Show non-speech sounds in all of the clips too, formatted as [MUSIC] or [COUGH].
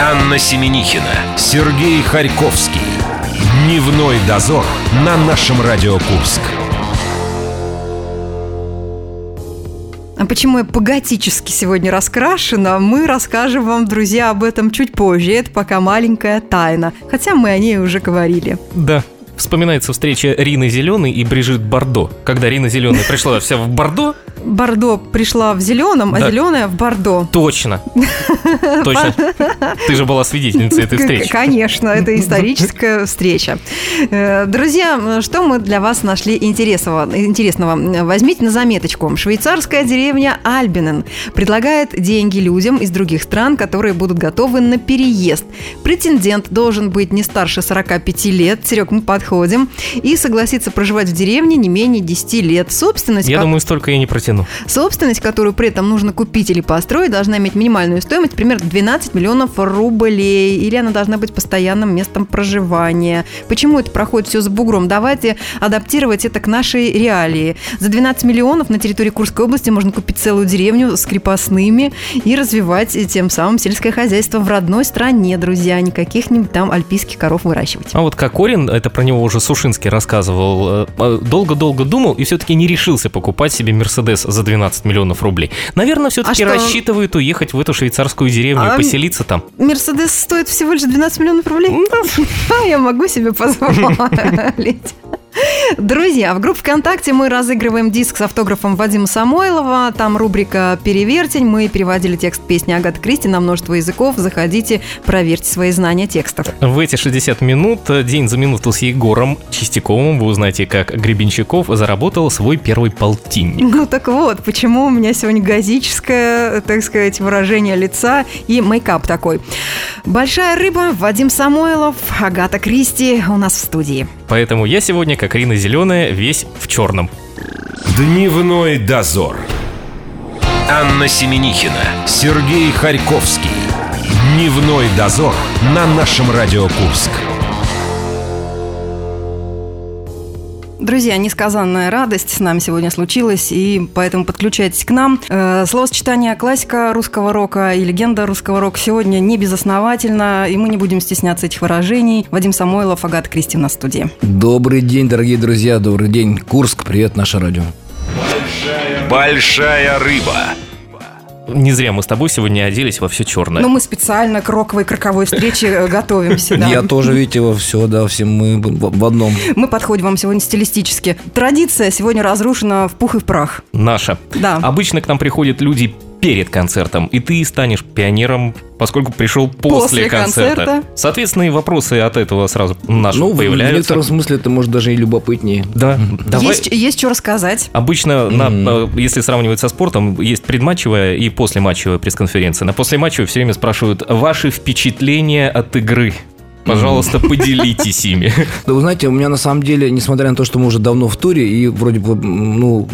Анна Семенихина, Сергей Харьковский. Дневной дозор на нашем Радио Курск. А почему я по-готически сегодня раскрашена, мы расскажем вам, друзья, об этом чуть позже. Это пока маленькая тайна. Хотя мы о ней уже говорили. Да, Вспоминается встреча Рины Зеленой и Брижит Бордо. Когда Рина Зеленая пришла вся в Бордо, Бордо пришла в зеленом, а Да. зеленая в Бордо. точно. [LAUGHS] Точно. Ты же была свидетельницей этой встречи. Конечно, это историческая встреча. Э, Друзья, что мы для вас нашли интересного? интересного? Возьмите на заметочку. Швейцарская деревня Альбинен предлагает деньги людям из других стран, которые будут готовы на переезд. Претендент должен быть не старше 45 лет. Серег, мы подходим. И согласиться проживать в деревне не менее 10 лет. Собственность, Я ко- думаю, столько я не протяну. Собственность, которую при этом нужно купить или построить, должна иметь минимальную стоимость примерно 12 миллионов рублей. Или она должна быть постоянным местом проживания. Почему это проходит все за бугром? Давайте адаптировать это к нашей реалии. За 12 миллионов на территории Курской области можно купить целую деревню с крепостными и развивать тем самым сельское хозяйство в родной стране, друзья. Не каких-нибудь там альпийских коров выращивать. А вот Кокорин, это про него уже Сушинский рассказывал, э, э, долго-долго думал и все-таки не решился покупать себе Мерседес за 12 миллионов рублей. Наверное, все-таки А что? рассчитывает уехать в эту швейцарскую деревню А, и поселиться там. Мерседес стоит всего лишь 12 миллионов рублей? [LAUGHS] А, я могу себе [LAUGHS] позволить. Друзья, в группе ВКонтакте мы разыгрываем диск с автографом Вадима Самойлова. Там рубрика «Перевертень». Мы переводили текст песни Агаты Кристи на множество языков. Заходите, проверьте свои знания текстов. В эти 60 минут, день за минуту с Егором Чистяковым, вы узнаете, как Гребенщиков заработал свой первый полтинник. Ну так вот, почему у меня сегодня газическое, так сказать, выражение лица и мейкап такой. Большая рыба, Вадим Самойлов, Агата Кристи у нас в студии. Поэтому я сегодня, как Рина Зеленая, весь в черном. Дневной дозор. Анна Семенихина, Сергей Харьковский. Дневной дозор на нашем Радио Курск. Друзья, несказанная радость с нами сегодня случилась, и поэтому подключайтесь к нам. Э, Словосочетание классика русского рока и легенда русского рока сегодня не безосновательно, и мы не будем стесняться этих выражений. Вадим Самойлов, Агата Кристи на студии. Добрый день, дорогие друзья, добрый день. Курск, привет, наше радио. Большая рыба. Не зря мы с тобой сегодня оделись во все черное. Но мы специально к роковой кроковой встрече э, готовимся. да. Я тоже, видите, во все, да, все мы в одном. Мы подходим вам сегодня стилистически. Традиция сегодня разрушена в пух и в прах. Наша. Да. Обычно к нам приходят люди перед концертом, и ты станешь пионером, поскольку пришел после, После концерта. концерта. Соответственно, и вопросы от этого сразу наши ну, в- в появляются. некотором смысле это может даже и любопытнее. Да, давай. Есть, есть что рассказать. Обычно, на- Мгм. э, если сравнивать со спортом, есть предматчевая и послематчевая пресс-конференция. На послематчевой все время спрашивают ваши впечатления от игры. Пожалуйста, поделитесь ими. Да вы знаете, у меня на самом деле, несмотря на то, что мы уже давно в туре, и вроде бы, ну,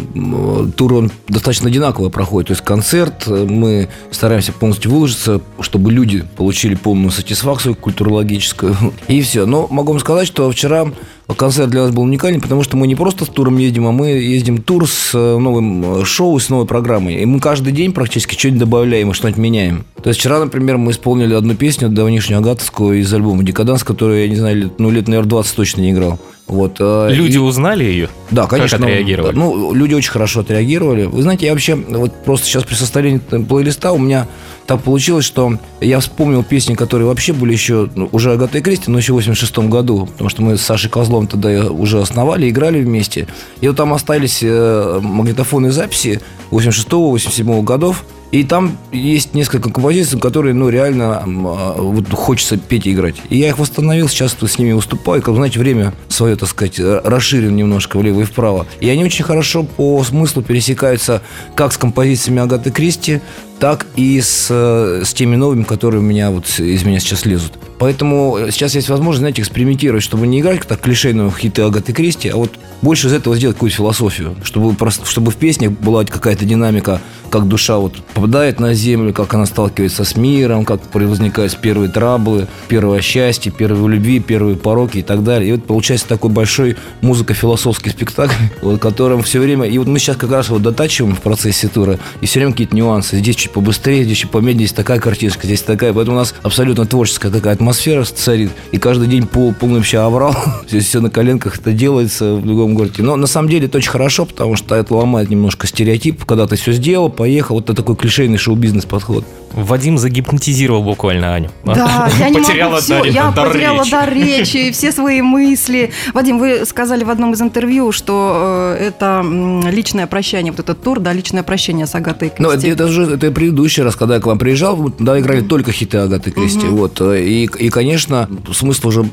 тур он достаточно одинаково проходит. То есть концерт, э, мы стараемся полностью выложиться, чтобы люди получили полную сатисфакцию культурологическую. [LAUGHS] И все. Но могу вам сказать, что вчера концерт для нас был уникальный, потому что мы не просто с туром едем, а мы ездим тур с э, новым э, шоу, с новой программой. И мы каждый день практически что-нибудь добавляем и что-нибудь меняем. То есть вчера, например, мы исполнили одну песню давнишнюю агатовскую из альбома «Декаданс», которую, я не знаю, лет, ну, лет, наверное, 20 точно не играл. Вот, э, Люди и- узнали ее? да, конечно. Как отреагировали? да, Ну, люди очень хорошо отреагировали. Вы знаете, я вообще, вот просто сейчас при составлении плейлиста у меня так получилось, что я вспомнил песни, которые вообще были еще, ну, уже Агата и Кристи, но еще в 86 году, потому что мы с Сашей Козлом тогда уже основали, играли вместе. И вот там остались э, магнитофонные записи 86-87 годов, и там есть несколько композиций, которые, ну, реально а, вот хочется петь и играть. И я их восстановил, сейчас с ними выступаю. Как, знаете, время свое, так сказать, р- расширил немножко влево и вправо. И они очень хорошо по смыслу пересекаются как с композициями Агаты Кристи, так и с, э, с теми новыми, которые у меня вот из меня сейчас лезут. Поэтому э, сейчас есть возможность, знаете, экспериментировать, чтобы не играть так клишейные хиты Агаты Кристи, а вот больше из этого сделать какую-то философию, чтобы, просто, чтобы в песнях была какая-то динамика, как душа вот попадает на землю, как она сталкивается с миром, как возникают первые траблы, первое счастье, первые любви, первые пороки и так далее. И вот получается такой большой музыко-философский спектакль, [LAUGHS] вот, которым все время... И вот мы сейчас как раз вот дотачиваем в процессе тура, и все время какие-то нюансы. Здесь чуть побыстрее, здесь чуть помедленнее, здесь такая картинка, здесь такая. Поэтому у нас абсолютно творческая такая атмосфера царит. И каждый день пол, полный вообще аврал. [LAUGHS] Здесь все на коленках это делается в другом городе. Но на самом деле это очень хорошо, потому что это ломает немножко стереотип, когда ты все сделал, поехал. Вот это такой клишейный шоу-бизнес подход. Вадим загипнотизировал буквально Аню. Да, я не Потеряла могу все, дар- я дар потеряла речи. дар речи, все свои мысли. Вадим, вы сказали в одном из интервью, что э, это личное прощание, вот этот тур, да, личное прощение с Агатой Ну, это, Кристи. это уже это предыдущий раз, когда я к вам приезжал, да, играли только хиты Агаты Кристи. Вот, э, и, и, конечно, смысла уже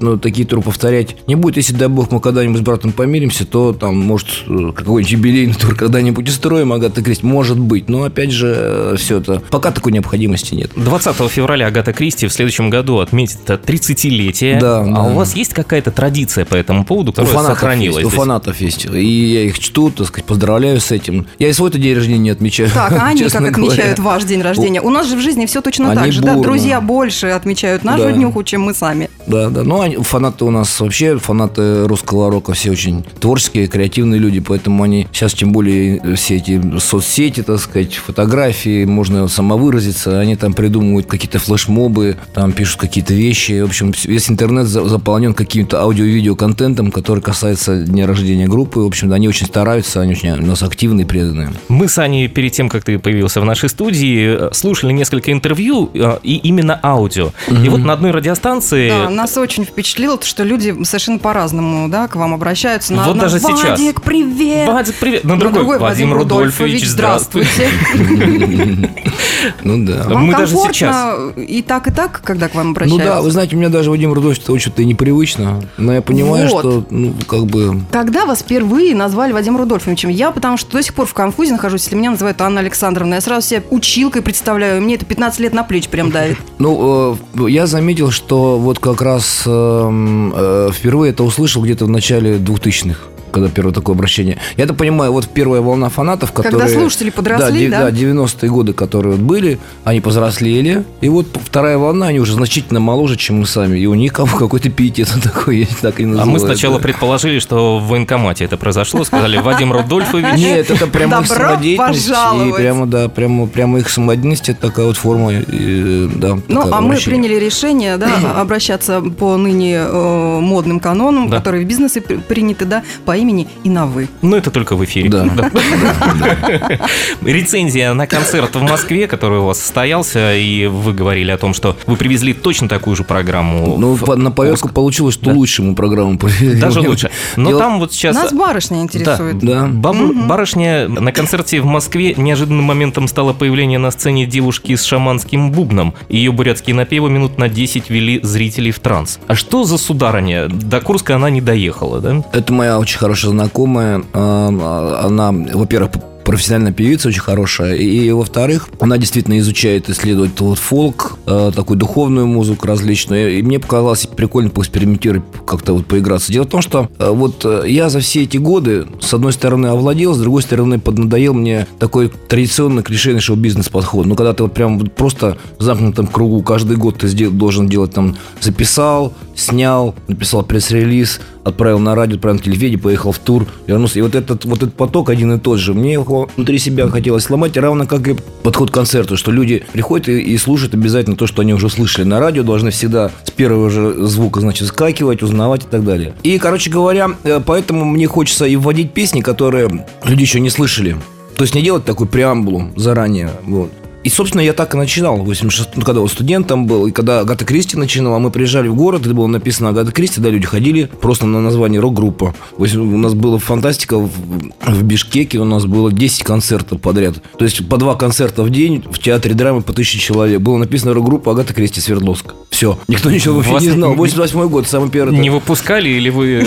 ну, такие туры повторять не будет. Если, дай бог, мы когда-нибудь с братом помиримся, то там, может, э, какой-нибудь юбилейный тур когда-нибудь устроим Агата Кристи. Может быть. Но, опять же, все это... Пока такой необходимости нет. 20 февраля Агата Кристи в следующем году отметит 30-летие. Да, а да. у вас есть какая-то традиция по этому поводу, У которая фанатов, сохранилась? есть, у фанатов есть. И я их чту, так сказать, поздравляю с этим. Я и свой-то день рождения не отмечаю. Так, а они [LAUGHS] как честно отмечают говоря. ваш день рождения? У нас же в жизни все точно Они так же, да? бурно. Друзья больше отмечают нашу Да. днюху, чем мы сами. Да, да. Ну, они, фанаты у нас вообще, фанаты русского рока все очень творческие, креативные люди, поэтому они сейчас, тем более, все эти соцсети, так сказать, фотографии, можно самовыразиться, они там придумывают какие-то флешмобы, там пишут какие-то вещи. В общем, весь интернет за- заполнен каким-то аудио-видео контентом, который касается дня рождения группы. В общем, они очень стараются, они очень у нас активные и преданные. Мы с Аней перед тем, как ты появился в нашей студии, э, слушали несколько интервью, э, и именно аудио. И вот на одной радиостанции... Да, нас очень впечатлило, что люди совершенно по-разному, да, к вам обращаются. На Вот одном, даже сейчас. Вадик, привет! Вадик, привет. На На другой, Вадим Рудольфович, здравствуй. здравствуйте. [LAUGHS] Ну да. Мы даже сейчас. и так, и так, когда к вам Ну обращаются? да, вы знаете, у меня даже Вадим Рудольфович это очень-то и непривычно, но я понимаю, Вот. что, ну, как бы... Когда вас впервые назвали Вадимом Рудольфовичем? Я потому что до сих пор в конфузе нахожусь, если меня называют Анна Александровна. Я сразу себя училкой представляю, мне это 15 лет на плечи прям давит. Ну, э, я заметил, что вот как раз эм, э, впервые это услышал где-то в начале 2000-х когда первое такое обращение. Я-то понимаю, вот первая волна фанатов, которые... Когда слушатели подросли, да? Да, 90-е годы, которые вот были, они повзрослели. И вот вторая волна, они уже значительно моложе, чем мы сами. И у них как- какой-то пиетет [LAUGHS] такой, есть, так и А называют. мы сначала предположили, что в военкомате это произошло, сказали Вадим Рудольфович. Нет, это [LAUGHS] прямо их самодеятельность. И прямо, да, прямо, прямо их самодеятельность, это такая вот форма, и, да, Ну, а мы приняли решение, да, [CLEARS THROAT] обращаться по ныне э, модным канонам, Да. которые в бизнесе при- приняты, да, по имени и на «вы». Ну, это только в эфире. Да. [LAUGHS] Рецензия на концерт в Москве, который у вас состоялся, и вы говорили о том, что вы привезли точно такую же программу. Ну, на поверку Орск. получилось, что Да. лучше мы программу провели. Даже лучше. Но там вот сейчас... Нас барышня интересует. Да. Барышня на концерте в Москве неожиданным моментом стало появление на сцене девушки с шаманским бубном. Ее бурятские напевы минут на 10 вели зрителей в транс. А что за сударыня? До Курска она не доехала, да? Это моя очень хорошая знакомая. А, Она, во-первых, профессиональная певица очень хорошая. И, во-вторых, она действительно изучает, исследует вот фолк, э, такую духовную музыку различную. И мне показалось прикольно поэкспериментировать, как-то вот поиграться. Дело в том, что э, вот э, я за все эти годы, с одной стороны, овладел, с другой стороны, поднадоел мне такой традиционный клишейный шоу-бизнес подход. Ну, когда ты вот прям вот просто в замкнутом кругу каждый год ты должен делать там, записал, снял, написал пресс-релиз, отправил на радио, отправил на телевидение, поехал в тур, вернулся. И вот этот, вот этот поток один и тот же. Мне его внутри себя хотелось сломать, равно как и подход к концерту, что люди приходят и, и слушают обязательно то, что они уже слышали на радио, должны всегда с первого же звука, значит, скакивать, узнавать и так далее. И, короче говоря, э, поэтому мне хочется и вводить песни, которые люди еще не слышали. То есть не делать такую преамбулу заранее. Вот. И, собственно, я так и начинал, в 86 ну, когда вот студентом был, и когда Агата Кристи начинала, мы приезжали в город, это было написано Агата Кристи, да, люди ходили просто на название рок-группа. У нас была фантастика в, в Бишкеке, у нас было 10 концертов подряд. То есть по два концерта в день в театре драмы по тысяче человек. Было написано рок-группа Агата Кристи Свердловск. Все. Никто ничего вообще Вас не знал. не- 88 год, самый первый. Не выпускали или вы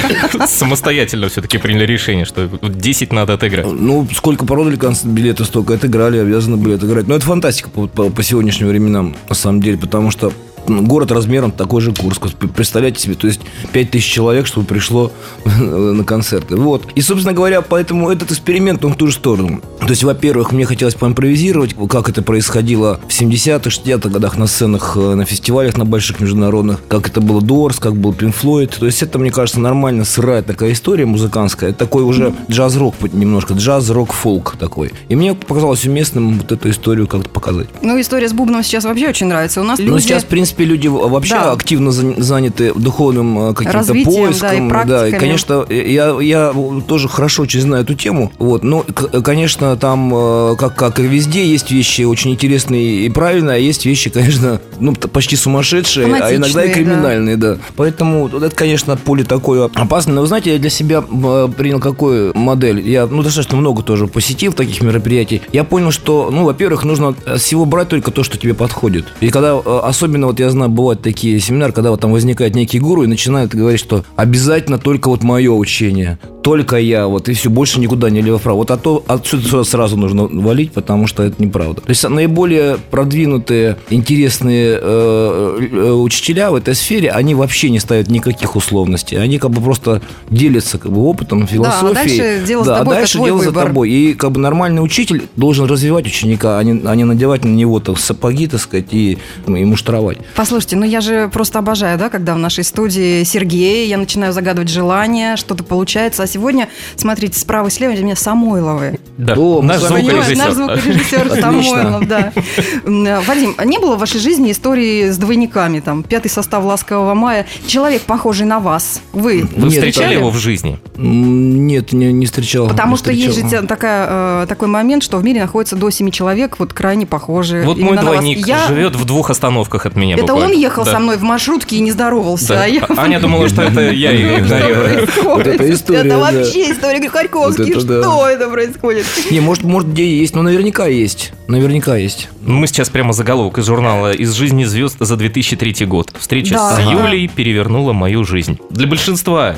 [LAUGHS] самостоятельно все-таки приняли решение, что 10 надо отыграть? Ну, сколько продали билеты, столько отыграли, обязаны были отыграть. Но это фантастика по, по- по сегодняшним временам, на самом деле, потому что город размером такой же Курск. Представляете себе, то есть 5000 человек, чтобы пришло [LAUGHS] на концерты. Вот. И, собственно говоря, поэтому этот эксперимент, он в ту же сторону. То есть, во-первых, мне хотелось поимпровизировать, как это происходило в 70-х, 60-х годах на сценах, э, на фестивалях, на больших международных, как это было Дорс, как был Pink Floyd. То есть, это, мне кажется, нормально сырая такая история музыкантская. Это такой уже джаз-рок немножко, джаз-рок-фолк такой. И мне показалось уместным вот эту историю как-то показать. Ну, история с бубном сейчас вообще очень нравится. У нас люди... Ну, сейчас, в принципе, люди вообще Да. активно за- заняты духовным э, каким-то Развитием, да, и поиском. и, конечно, я, я тоже хорошо очень знаю эту тему. Вот, но, конечно, там, э, как, как и везде, есть вещи очень интересные и правильные, а есть вещи, конечно, ну, почти сумасшедшие, а иногда и Фанатичные, да. криминальные, да. Поэтому вот это, конечно, поле такое опасное. Но, вы знаете, я для себя э, принял какую модель. Я, ну, достаточно много тоже посетил таких мероприятий. Я понял, что, ну, во-первых, нужно всего брать только то, что тебе подходит. И когда, особенно, вот я знаю, бывают такие семинары, когда вот там возникает некий гуру и начинает говорить, что обязательно только вот мое учение, только я, вот, и все, больше никуда не лево-вправо. Вот а то отсюда сюда сразу нужно валить, потому что это неправда. То есть наиболее продвинутые, интересные э, э, учителя в этой сфере, они вообще не ставят никаких условностей. Они как бы просто делятся как бы опытом, философией. дальше дело за Да, а тобой, это дальше дело за выбор. тобой. И как бы нормальный учитель должен развивать ученика, а не, а не надевать на него так, сапоги, так сказать, и, ну, и муштровать. Послушайте, ну я же просто обожаю, да, когда в нашей студии Сергей, я начинаю загадывать желания, что-то получается. А сегодня, смотрите, справа и слева у меня Самойловы. Да, О, наш Понимаешь, наш звукорежиссер. звукорежиссер. Самойлов, да. Вадим, а не было в вашей жизни истории с двойниками, там, пятый состав «Ласкового мая», человек, похожий на вас, вы Вы Нет, встречали его в жизни? Нет, не, не встречал. Потому не что есть же такая, э, такой момент, что в мире находится до семи человек, вот крайне похожие. Вот мой вас. двойник Я- живет в двух остановках от меня Это буквально. он ехал Да. со мной в маршрутке и не здоровался. Да. а я... А [LAUGHS] Аня думала, что это я ее [LAUGHS] Что игнорирую. происходит? Вот это история, Это вообще история Харьковский. Что это происходит? Не, может, может, где есть, но наверняка есть. Наверняка есть. Мы сейчас прямо заголовок из журнала «Из жизни звезд за 2003 год». Встреча Да. с. Юлей перевернула мою жизнь. Для большинства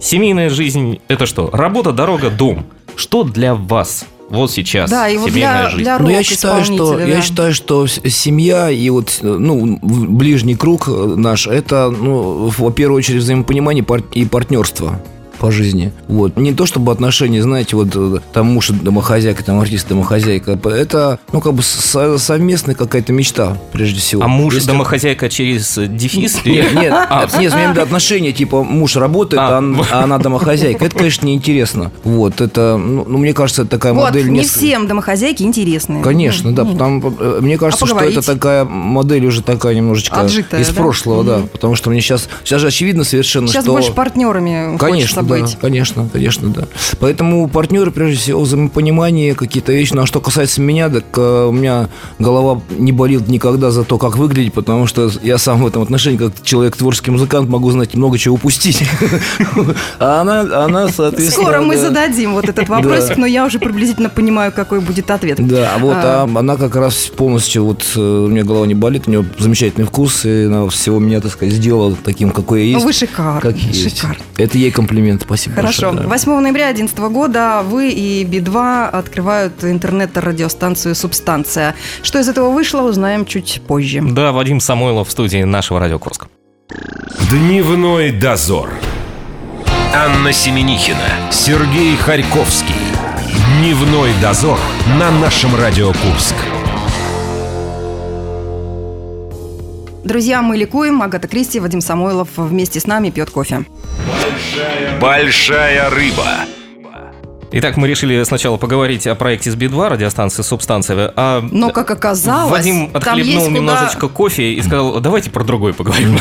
семейная жизнь – это что? Работа, дорога, дом. Что для вас вот сейчас Да, и вот семейная для, жизнь? для Ну, я считаю, что, рок-исполнителя, я да. считаю, что семья и вот, ну, ближний круг э, наш, это, ну, в первую очередь взаимопонимание и партнерство по жизни. Вот. Не то, чтобы отношения, знаете, вот э, там муж и домохозяйка, там артист домохозяйка. Это, ну, как бы со- совместная какая-то мечта, прежде всего. А муж Если- домохозяйка через дефис? Нет, нет, А, нет, имею отношения, типа муж работает, А. а, а она домохозяйка. Это, конечно, неинтересно. Вот, это, ну, ну, мне кажется, это такая Вот, модель... не несколько- всем домохозяйки интересны. Конечно, да, потому э, мне кажется, А что это такая модель уже такая немножечко Отжитая, из да? прошлого, да, потому что мне сейчас сейчас же очевидно совершенно, Сейчас что больше партнерами Конечно, да, быть. конечно, конечно, да. Поэтому партнеры, прежде всего, взаимопонимание, какие-то вещи. Ну, а что касается меня, так э, у меня голова не болит никогда за то, как выглядеть, потому что я сам в этом отношении, как человек творческий музыкант, могу знать много чего упустить. А она, она, соответственно... Скоро мы да. зададим вот этот вопросик, но я уже приблизительно понимаю, какой будет ответ. Да, а вот А. а она как раз полностью, вот э, у меня голова не болит, у нее замечательный вкус, и она всего меня, так сказать, сделала таким, какой я Ну, есть. вы шикарны, как есть. шикарны. Это ей комплимент, спасибо Хорошо. большое, да. 8 ноября 2011 года вы и Би-2 открывают интернет-радиостанцию «Субстанция». Что из этого вышло, узнаем чуть позже. Да, Вадим Самойлов в студии нашего радио Курск. Дневной дозор. Анна Семенихина, Сергей Харьковский. Дневной дозор на нашем Радио Курск. Друзья, мы ликуем. Агата Кристи, Вадим Самойлов вместе с нами пьет кофе. Большая рыба. Итак, мы решили сначала поговорить о проекте с Би-2, радиостанции «Субстанция». А Но, как оказалось, Вадим там отхлебнул куда- немножечко кофе и сказал, давайте про другое поговорим.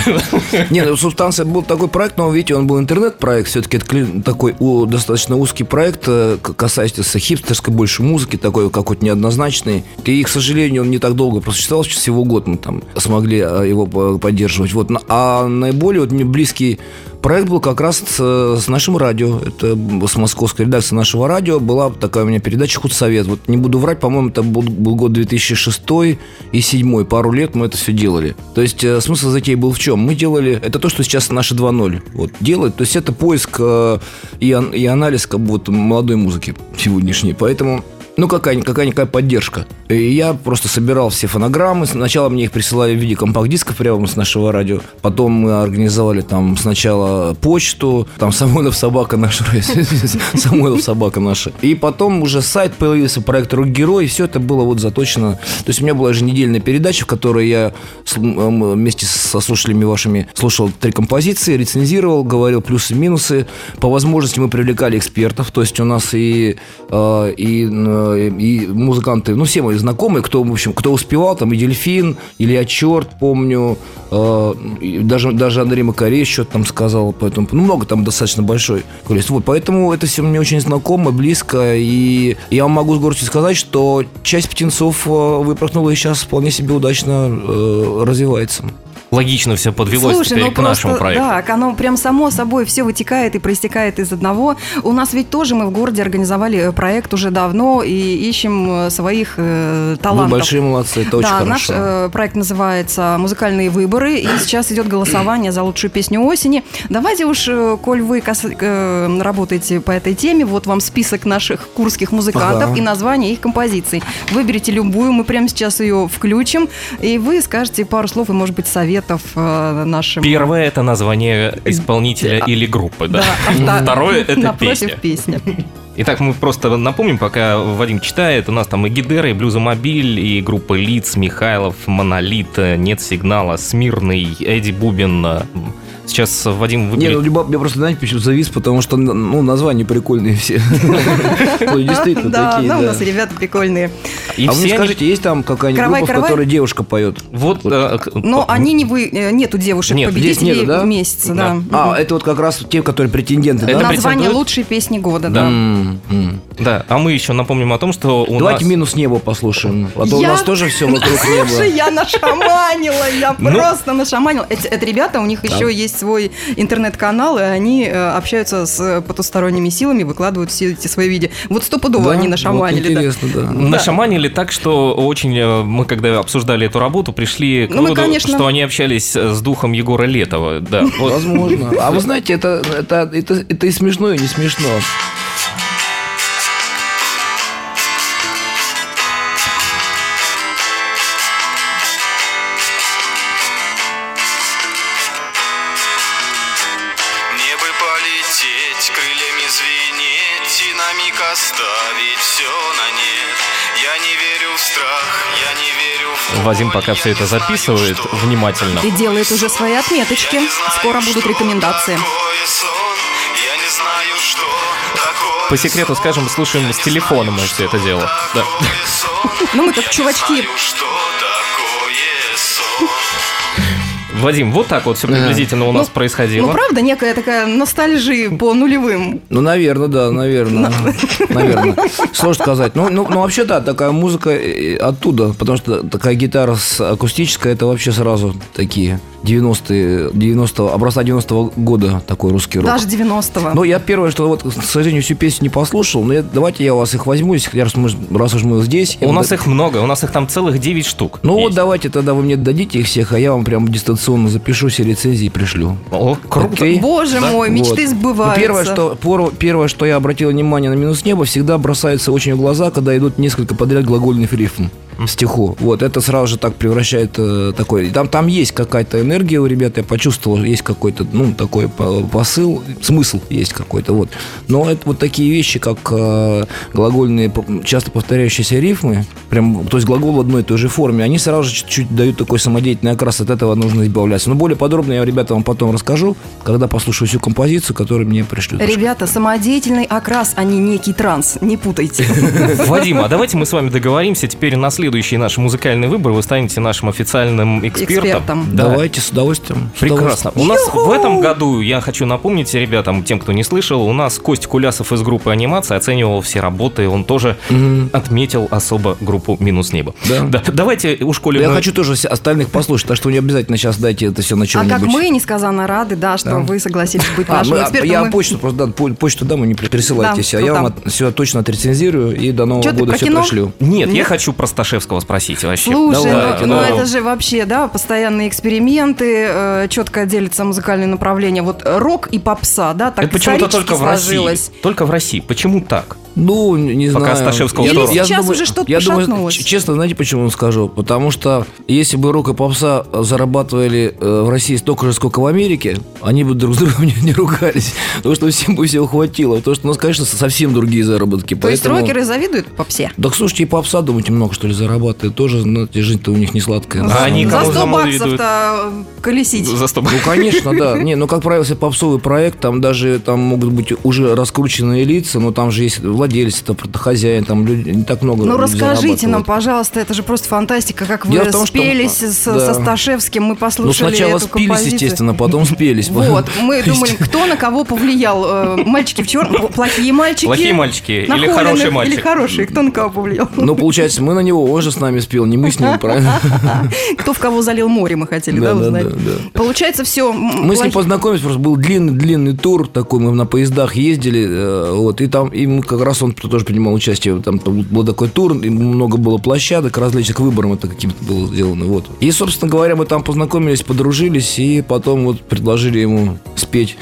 Не, ну, «Субстанция» был такой проект, но, видите, он был интернет-проект, все-таки это такой достаточно узкий проект, э, касающийся хипстерской больше музыки, такой какой-то неоднозначный. И, к сожалению, он не так долго просуществовал, всего год мы там смогли э, его по- поддерживать. Вот. А наиболее вот мне близкий проект был как раз с, с нашим радио. Это с московской редакции нашего радио была такая у меня передача «Худсовет». Вот не буду врать, по-моему, это был, год 2006 и 2007. Пару лет мы это все делали. То есть э, смысл затеи был в чем? Мы делали... Это то, что сейчас наши 2.0 вот, делают. То есть это поиск э, и анализ как бы, вот, молодой музыки сегодняшней. Поэтому ну, какая-никакая какая поддержка. И я просто собирал все фонограммы. Сначала мне их присылали в виде компакт-дисков прямо с нашего радио. Потом мы организовали там сначала почту, там Самойлов собака наша, [LAUGHS] Самойлов собака наша. И потом уже сайт появился, проект «Рок-герой», и все это было вот заточено. То есть у меня была еженедельная передача, в которой я вместе со слушателями вашими слушал три композиции, рецензировал, говорил плюсы-минусы. По возможности мы привлекали экспертов, то есть у нас и, э, и, э, и музыканты, ну, все мои знакомые, кто, в общем, кто успевал, там и Дельфин, Илья Черт, помню, э, даже, даже Андрей Макаревич что-то там сказал, поэтому, ну, много там достаточно большой количество. Вот, поэтому это все мне очень знакомо, близко, и я вам могу с гордостью сказать, что часть птенцов выпорхнула и сейчас вполне себе удачно э, развивается логично все подвелось Слушай, теперь ну к просто, нашему проекту. Так, оно прям само собой все вытекает и проистекает из одного. У нас ведь тоже мы в городе организовали э, проект уже давно и ищем э, своих э, талантов. Вы большие молодцы, это очень да, хорошо. наш э, проект называется «Музыкальные выборы», и сейчас идет голосование за лучшую песню осени. Давайте уж, э, коль вы кас- э, работаете по этой теме, вот вам список наших курских музыкантов ага. и название их композиций. Выберите любую, мы прямо сейчас ее включим, и вы скажете пару слов и, может быть, совет советов э, нашим... Первое – это название исполнителя а, или группы, да? да [LAUGHS] Второе – это песня. песня. Итак, мы просто напомним, пока Вадим читает, у нас там и Гидера, и Блюзомобиль, и группа Лиц, Михайлов, Монолит, Нет Сигнала, Смирный, Эдди Бубин, Сейчас Вадим выберет... Не, ну, Люба, я просто, знаете, почему завис, потому что, ну, названия прикольные все. [LAUGHS] Действительно такие, да. у нас ребята прикольные. А вы скажите, есть там какая-нибудь группа, в которой девушка поет? Вот. Э, Но они не вы... Э, нету девушек победителей в месяце, да. А, это вот как раз те, которые претенденты, да? Название лучшей песни года, да. Да, а мы еще напомним о том, что у Давайте «Минус небо» послушаем. А то у нас тоже все вокруг [LAUGHS] неба. Слушай, я нашаманила, я ну. просто нашаманила. Это ребята, у них еще есть есть свой интернет-канал, и они э, общаются с потусторонними силами, выкладывают все эти свои видео. Вот стопудово да, они нашаманили. Вот да. да. Нашаманили так, что очень э, мы, когда обсуждали эту работу, пришли к ну, выводу, мы, конечно... что они общались с духом Егора Летова. Да, вот. Возможно. А вы знаете, это, это, это, это и смешно, и не смешно. Вадим пока все это записывает внимательно. И делает уже свои отметочки. Скоро будут рекомендации. По секрету скажем, слушаем с телефона мы все это дело. Да. Ну мы как чувачки. Вадим, вот так вот все приблизительно у нас ну, происходило. Ну, правда, некая такая ностальжия по нулевым. Ну, наверное, да, наверное. Наверное. Сложно сказать. Ну, ну, ну, вообще, да, такая музыка э, оттуда, потому что такая гитара с акустическая, это вообще сразу такие 90-е, 90 образца 90-го года такой русский рок. Даже 90-го. Ну, я первое, что вот, к сожалению, всю песню не послушал, но я, давайте я у вас их возьму, если, раз, мы, раз уж мы здесь. У нас их много, у нас их там целых 9 штук. Ну, есть. вот давайте тогда вы мне дадите их всех, а я вам прям дистанционно запишу все рецензии и пришлю. О, круто. Окей? Боже да? мой, мечты вот. сбываются. Ну, первое что, первое, что я обратил внимание на минус неба, всегда бросается очень в глаза, когда идут несколько подряд глагольных рифм стиху. Вот, это сразу же так превращает э, такой... Там, там есть какая-то энергия у ребят, я почувствовал, есть какой-то, ну, такой посыл, смысл есть какой-то, вот. Но это вот такие вещи, как э, глагольные, часто повторяющиеся рифмы, прям, то есть глагол в одной и той же форме, они сразу же чуть-чуть дают такой самодеятельный окрас, от этого нужно избавляться. Но более подробно я, ребята, вам потом расскажу, когда послушаю всю композицию, которую мне пришлют. Ребята, самодеятельный окрас, а не некий транс, не путайте. [LAUGHS] Вадим, а давайте мы с вами договоримся теперь на следующий наш музыкальный выбор вы станете нашим официальным экспертом. экспертом. Да. Давайте с удовольствием. С Прекрасно. Удовольствием. У нас в этом году, я хочу напомнить ребятам, тем, кто не слышал, у нас Кость Кулясов из группы анимации оценивал все работы, он тоже отметил особо группу «Минус небо». Да. да. Давайте у школе. Я хочу тоже остальных послушать, так что не обязательно сейчас дайте это все на чем-нибудь. А как мы несказанно рады, да, что да. вы согласились быть [LAUGHS] а, нашим мы, экспертом. Я мы... почту просто, да, почту дам, не присылайтесь, да, а я вам все точно отрецензирую и до Нового года все пришлю. Нет, Нет, я хочу про Сташевского спросить вообще. Слушай, Давайте, ну, ну это же вообще, да, постоянные эксперименты, э, четко делится музыкальное направление. Вот рок и попса, да, так это почему-то только в России. Только в России. Почему так? Ну, не Пока знаю. Сташевского Я- второго. Или я сейчас думаю- уже что-то я думаю, честно, знаете, почему скажу? Потому что если бы рок и попса зарабатывали э, в России столько же, сколько в Америке, они бы друг с другом [LAUGHS] не, не ругались. Потому что всем бы всего хватило. Потому что у нас, конечно, совсем другие заработки. То есть Поэтому- рокеры завидуют попсе? Да, слушайте, и попса, думаете, много, что ли, зарабатывает. Тоже, знаете, жизнь-то у них не сладкая. А они За кому 100 завидуют? баксов-то колесить. За 100 Ну, конечно, да. Не, ну, как правило, если попсовый проект, там даже там могут быть уже раскрученные лица, но там же есть владелец, это хозяин, там люди не так много Ну расскажите нам, пожалуйста, это же просто фантастика, как вы Дело том, что- спелись с- да. со Сташевским, мы послушали Ну, сначала эту спились, композицию. естественно, потом спелись. Вот, мы думали, кто на кого повлиял. Э, Мальчики в черном, плохие мальчики. Плохие мальчики или нахоленных, хороший мальчик? Или хорошие, кто на кого повлиял? Ну, получается, мы на него, он же с нами спел, не мы с ним, правильно? [LAUGHS] Кто в кого залил море, мы хотели, да, узнать? Получается, все. Мы с ним познакомились, просто был длинный-длинный тур такой, мы на поездах ездили, э, вот, и там, и мы как раз он тоже принимал участие, там был такой тур, и много было площадок различных, выбором это каким-то было сделано, вот. И, собственно говоря, мы там познакомились, подружились, и потом вот предложили ему спеть.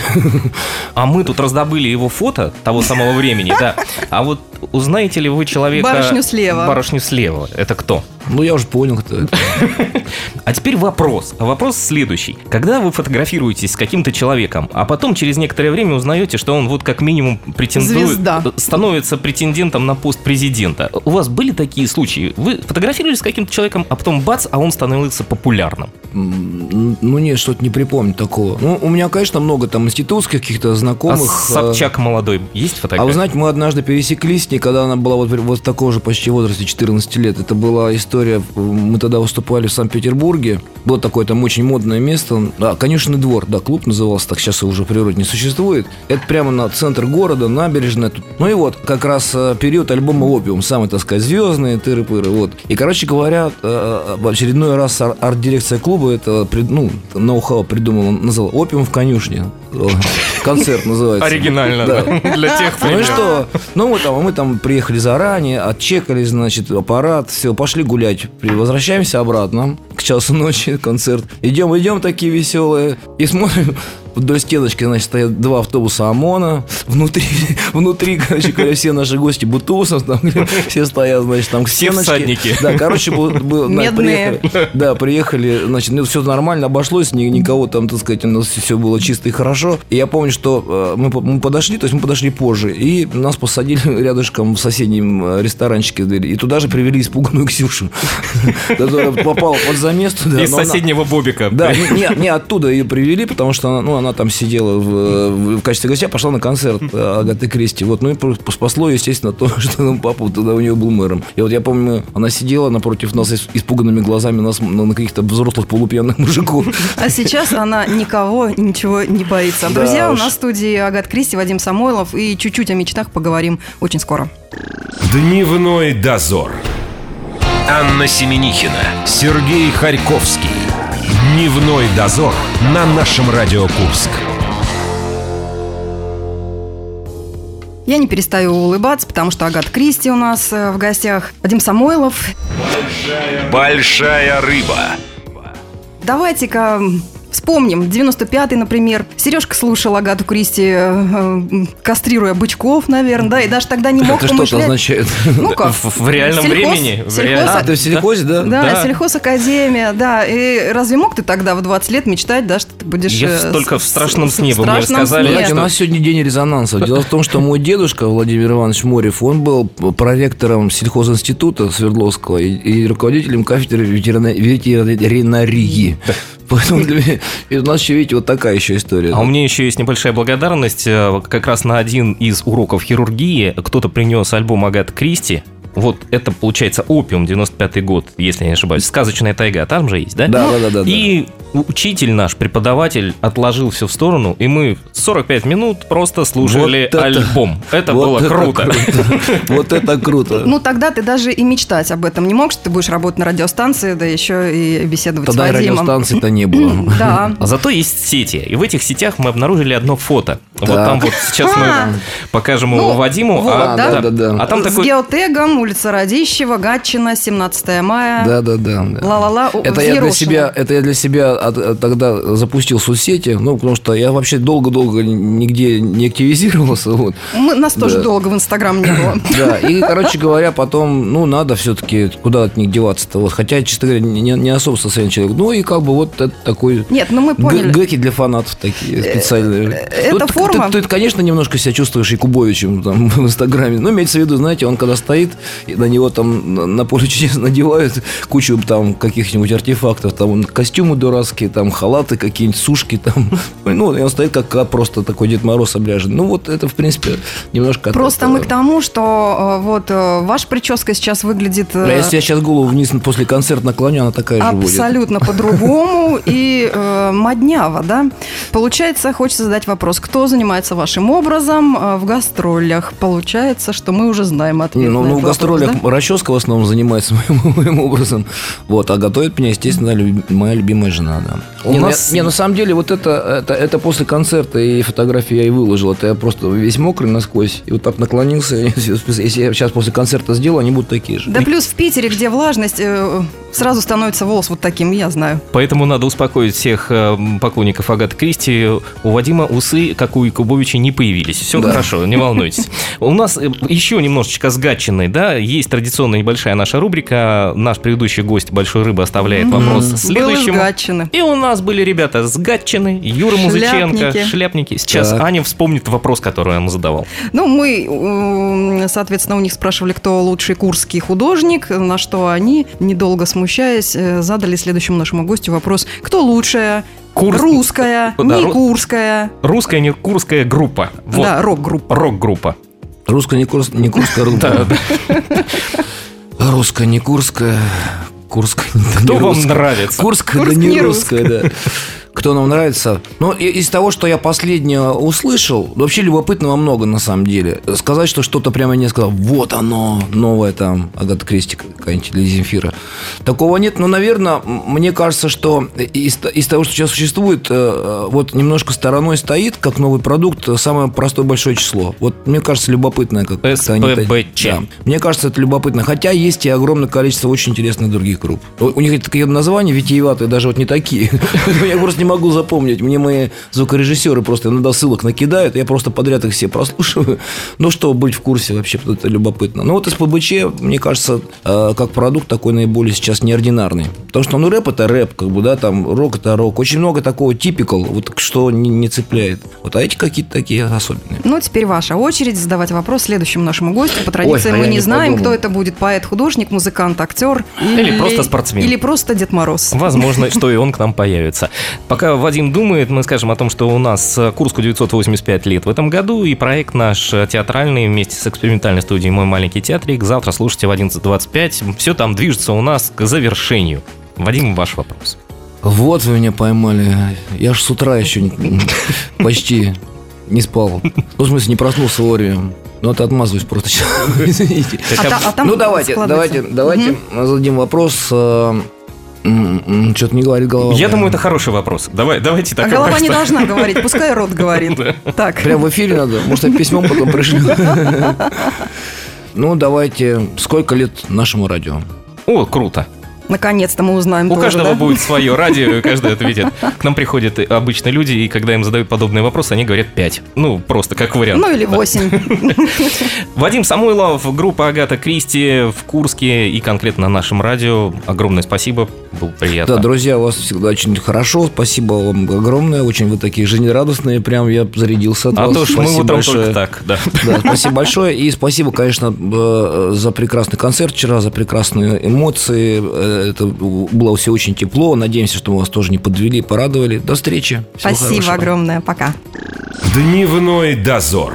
А мы тут раздобыли его фото того самого времени, да. А вот узнаете ли вы человека... Барышню слева. Барышню слева. Это кто? Ну, я уже понял, кто это. [LAUGHS] А теперь вопрос. А вопрос следующий. Когда вы фотографируетесь с каким-то человеком, а потом через некоторое время узнаете, что он вот как минимум претендует... Звезда. Становится претендентом на пост президента. У вас были такие случаи? Вы фотографировались с каким-то человеком, а потом бац, а он становился популярным. Ну, нет, что-то не припомню такого. Ну, у меня, конечно, много там институтских каких-то А знакомых. э, Собчак молодой есть А фотография? вы знаете, мы однажды пересеклись ней, когда она была вот, вот такого же почти возрасте, 14 лет. Это была история, мы тогда выступали в Санкт-Петербурге. Было такое там очень модное место. А, Конюшенный двор, да, клуб назывался, так сейчас его уже в природе не существует. Это прямо на центр города, набережная. Ну и вот, как раз э, период альбома «Опиум», самый, так сказать, звездный, тыры-пыры, вот. И, короче говоря, э, в очередной раз ар- арт-дирекция клуба это, ну, ноу-хау придумала, назвала «Опиум в конюшне». Э, Концерт называется. Оригинально, да. [LAUGHS] Для тех Ну и что? Ну, мы там, мы там приехали заранее, отчекали, значит, аппарат, все, пошли гулять. Возвращаемся обратно к часу ночи, [LAUGHS] концерт. Идем, идем такие веселые. И смотрим, вдоль стеночки, значит, стоят два автобуса ОМОНа. Внутри, [LAUGHS] внутри, короче говоря, все наши гости Бутусов, там, все стоят, значит, там к Все всадники. Да, короче, был, Медные. приехали, да, приехали, значит, ну, все нормально обошлось, ни- никого там, так сказать, у нас все было чисто и хорошо. И я помню, что э, мы, мы подошли, то есть мы подошли позже, и нас посадили [LAUGHS] рядышком в соседнем э, ресторанчике, и туда же привели испуганную Ксюшу, [LAUGHS] которая попала под замес. туда, Из соседнего Бобика. да, не, не- не оттуда ее привели, потому что она, ну, она там сидела в, в качестве гостя, пошла на концерт э, Агаты Кристи. Вот, ну и спасло, естественно, [LAUGHS] то, что ну, папа тогда у нее был мэром. И вот я помню, она сидела напротив нас испуганными глазами нас, на, на каких-то взрослых полупьяных мужиков. А сейчас она никого ничего не боится. Да Друзья, у нас в студии Агат Кристи, Вадим Самойлов. И чуть-чуть о мечтах поговорим очень скоро. Дневной дозор. Анна Семенихина, Сергей Харьковский. Дневной дозор на нашем Радио Курск. Я не перестаю улыбаться, потому что Агат Кристи у нас э, в гостях. Вадим Самойлов. Большая рыба. Давайте-ка вспомним. 95-й, например. Сережка слушал Агату Кристи, э, кастрируя бычков, наверное, да, и даже тогда не [LAUGHS] мог Это что-то помышлять. означает. Ну как? [LAUGHS] В- в реальном Сельхоз- времени, в сельхоз- реальном- А, то есть в силикозе, да? Да, Да. сельхозакадемия, да. И разве мог ты тогда в 20 лет мечтать, да, что ты будешь... Я э, только в страшном сне в бы мне сказали, сне. Знаете, у нас сегодня день резонанса. Дело в том, что мой дедушка Владимир Иванович Морев, он был проректором сельхозинститута Свердловского и, и руководителем кафедры ветерина- ветеринарии. Поэтому для меня- и у нас еще, видите, вот такая еще история. А у меня еще есть небольшая благодарность. Э, Как раз на один из уроков хирургии кто-то принес альбом Агат Кристи. Вот это, получается, «Опиум», 95-й год, если я не ошибаюсь. «Сказочная тайга», там же есть, да? Да, да, да, да, да. И учитель наш, преподаватель, отложил все в сторону, и мы 45 минут просто слушали Вот это- альбом. Это Вот было это круто. [LAUGHS] Вот это круто. Ну, тогда ты даже и мечтать об этом не мог, что ты будешь работать на радиостанции, да еще и беседовать Тогда с и Вадимом. радиостанции-то не было. [LAUGHS] Да. А зато есть сети, и в этих сетях мы обнаружили одно фото. Вот там вот сейчас мы А. покажем Ну, его Вадиму, вот, а, да? Да, да, да. а там с такой геотегом улица Радищева, Гатчина, 17 мая. Да, да, да. да. Ла-ла-ла. Это я, для себя, это я для себя от- от- тогда запустил соцсети, ну, потому что я вообще долго-долго нигде не активизировался. [LAUGHS] Вот. Мы, нас тоже Да. долго в Инстаграм не было. [COUGHS] Да, и, короче говоря, потом, ну, надо все-таки куда от них деваться-то. Вот, хотя, честно говоря, не, не особо социальный человек. Ну, и как бы вот это такой... Нет, ну мы поняли. Гэки для фанатов такие специальные. это Ну, ты- форма? Ты, ты, конечно, немножко себя чувствуешь Якубовичем там, [LAUGHS] в Инстаграме. Ну, имеется в виду, знаете, он когда стоит, и на него там на, поле чудес [LAUGHS] надевают кучу там каких-нибудь артефактов. Там костюмы дурацкие, там халаты какие-нибудь, сушки там. [LAUGHS] Ну, и он стоит как, просто такой Дед Мороз обряжен. Ну, вот это, в принципе, немножко... Просто мы к тому, что э, вот э, ваша прическа сейчас выглядит э, А если я сейчас голову вниз после концерта наклоню, она такая же будет. абсолютно по-другому [LAUGHS] и э, модняво, да? Получается, хочется задать вопрос, кто занимается вашим образом э, в гастролях? Получается, что мы уже знаем ответ Ну, ну, этот вопрос, да? расческа в основном занимается [LAUGHS] моим, моим образом. Вот, а готовит меня, естественно, люб- моя любимая жена, да. У не, ну, нас- я- не, на самом деле, вот это, это, это после концерта и фотографии я и выложил. Это я просто весь мокрый насквозь. И вот так наклонился. [LAUGHS] Если я сейчас после концерта сделаю, они будут такие же. Да плюс в Питере, где влажность, э, сразу становится волос вот таким, я знаю. Поэтому надо успокоить всех э, поклонников Агаты Кристи. У Вадима усы, как у Якубовича, не появились. Все Да. хорошо, не волнуйтесь. [LAUGHS] У нас э, еще немножечко с Гатчиной, да, есть традиционная небольшая наша рубрика. Наш предыдущий гость Большой Рыбы оставляет вопрос следующему. И у нас были ребята с Гатчины, Юра Музыченко, Шляпники. шляпники. Сейчас Так. Аня вспомнит вопрос, который я ему задавал. Ну, мы, соответственно, у них спрашивали, кто лучший курский художник, на что они, недолго смущаясь, э, задали следующему нашему гостю вопрос, кто лучшая, Курс- русская, Да, не ру- курская, Русская, не курская группа. Вот. да, рок-группа. Рок-группа. Русская не, курс, не курская [LAUGHS] да. Русская не курская. Курская [LAUGHS] не Кто вам русская. нравится? Курская, Курск да не не русская, да. Кто нам нравится? Ну, и- из того, что я последнее услышал, вообще любопытного много на самом деле. Сказать, что что-то прямо не сказал, вот оно, новое там, Агата Кристи какая-нибудь или Земфира. Такого нет, но, наверное, мне кажется, что из, из того, что сейчас существует, э, вот немножко стороной стоит, как новый продукт, самое простое большое число. Вот мне кажется, любопытное, как СПБЧ. Да. Мне кажется, это любопытно. Хотя есть и огромное количество очень интересных других групп. У них такие названия витиеватые, даже вот не такие. [LAUGHS] Я просто не могу запомнить. Мне мои звукорежиссеры просто иногда ссылок накидают, я просто подряд их все прослушиваю. Ну, чтобы быть в курсе вообще, это любопытно. Ну, вот СПБЧ, мне кажется, э, как продукт такой наиболее сейчас неординарный. Потому что, ну, рэп это рэп, как бы, да, там, рок это рок. Очень много такого типикал, вот что не, не цепляет. Вот, а эти какие-то такие особенные. Ну, теперь ваша очередь задавать вопрос следующему нашему гостю. По традиции а мы не не знаем, подумал. кто это будет. Поэт, художник, музыкант, актер. Или просто спортсмен. Или просто Дед Мороз. Возможно, что и он к нам появится. Пока Вадим думает, мы скажем о том, что у нас э, Курску 985 лет в этом году, и проект наш э, театральный вместе с экспериментальной студией «Мой маленький театрик». Завтра слушайте в 11.25. Все там движется у нас к завершению. Вадим, ваш вопрос. Вот вы меня поймали. Я ж с утра еще не- [LAUGHS] почти не спал. Ну, в смысле, не проснулся вовремя. Ну, это отмазываюсь просто сейчас. [LAUGHS] Извините. А а Ну, давайте, давайте, давайте зададим вопрос. Что-то не говорит голова. Я думаю, это хороший вопрос. Давай, давайте А так. голова не должна говорить, пускай рот говорит. [LAUGHS] Так. Прям в эфире надо? Может, я письмом потом пришлю? [LAUGHS] Ну, давайте. Сколько лет нашему радио? О, круто. Наконец-то мы узнаем У тоже, каждого да? будет свое радио, и каждый ответит. [LAUGHS] К нам приходят обычные люди, и когда им задают подобные вопросы, они говорят 5. Ну, просто как вариант. Ну или восемь. [LAUGHS] Вадим Самойлов, группа Агата Кристи в Курске и конкретно на нашем радио. Огромное спасибо, было приятно. Да, друзья, у вас всегда очень хорошо. Спасибо вам огромное. Очень вы такие жизнерадостные. Прям я зарядился от а вас. то ж мы утром большое. только так, да. [LAUGHS] Да, спасибо большое. И спасибо, конечно, э, за прекрасный концерт вчера, за прекрасные эмоции. Это было все очень тепло. Надеемся, что мы вас тоже не подвели, порадовали. До встречи. Всего Спасибо хорошего. огромное. Пока. Дневной дозор.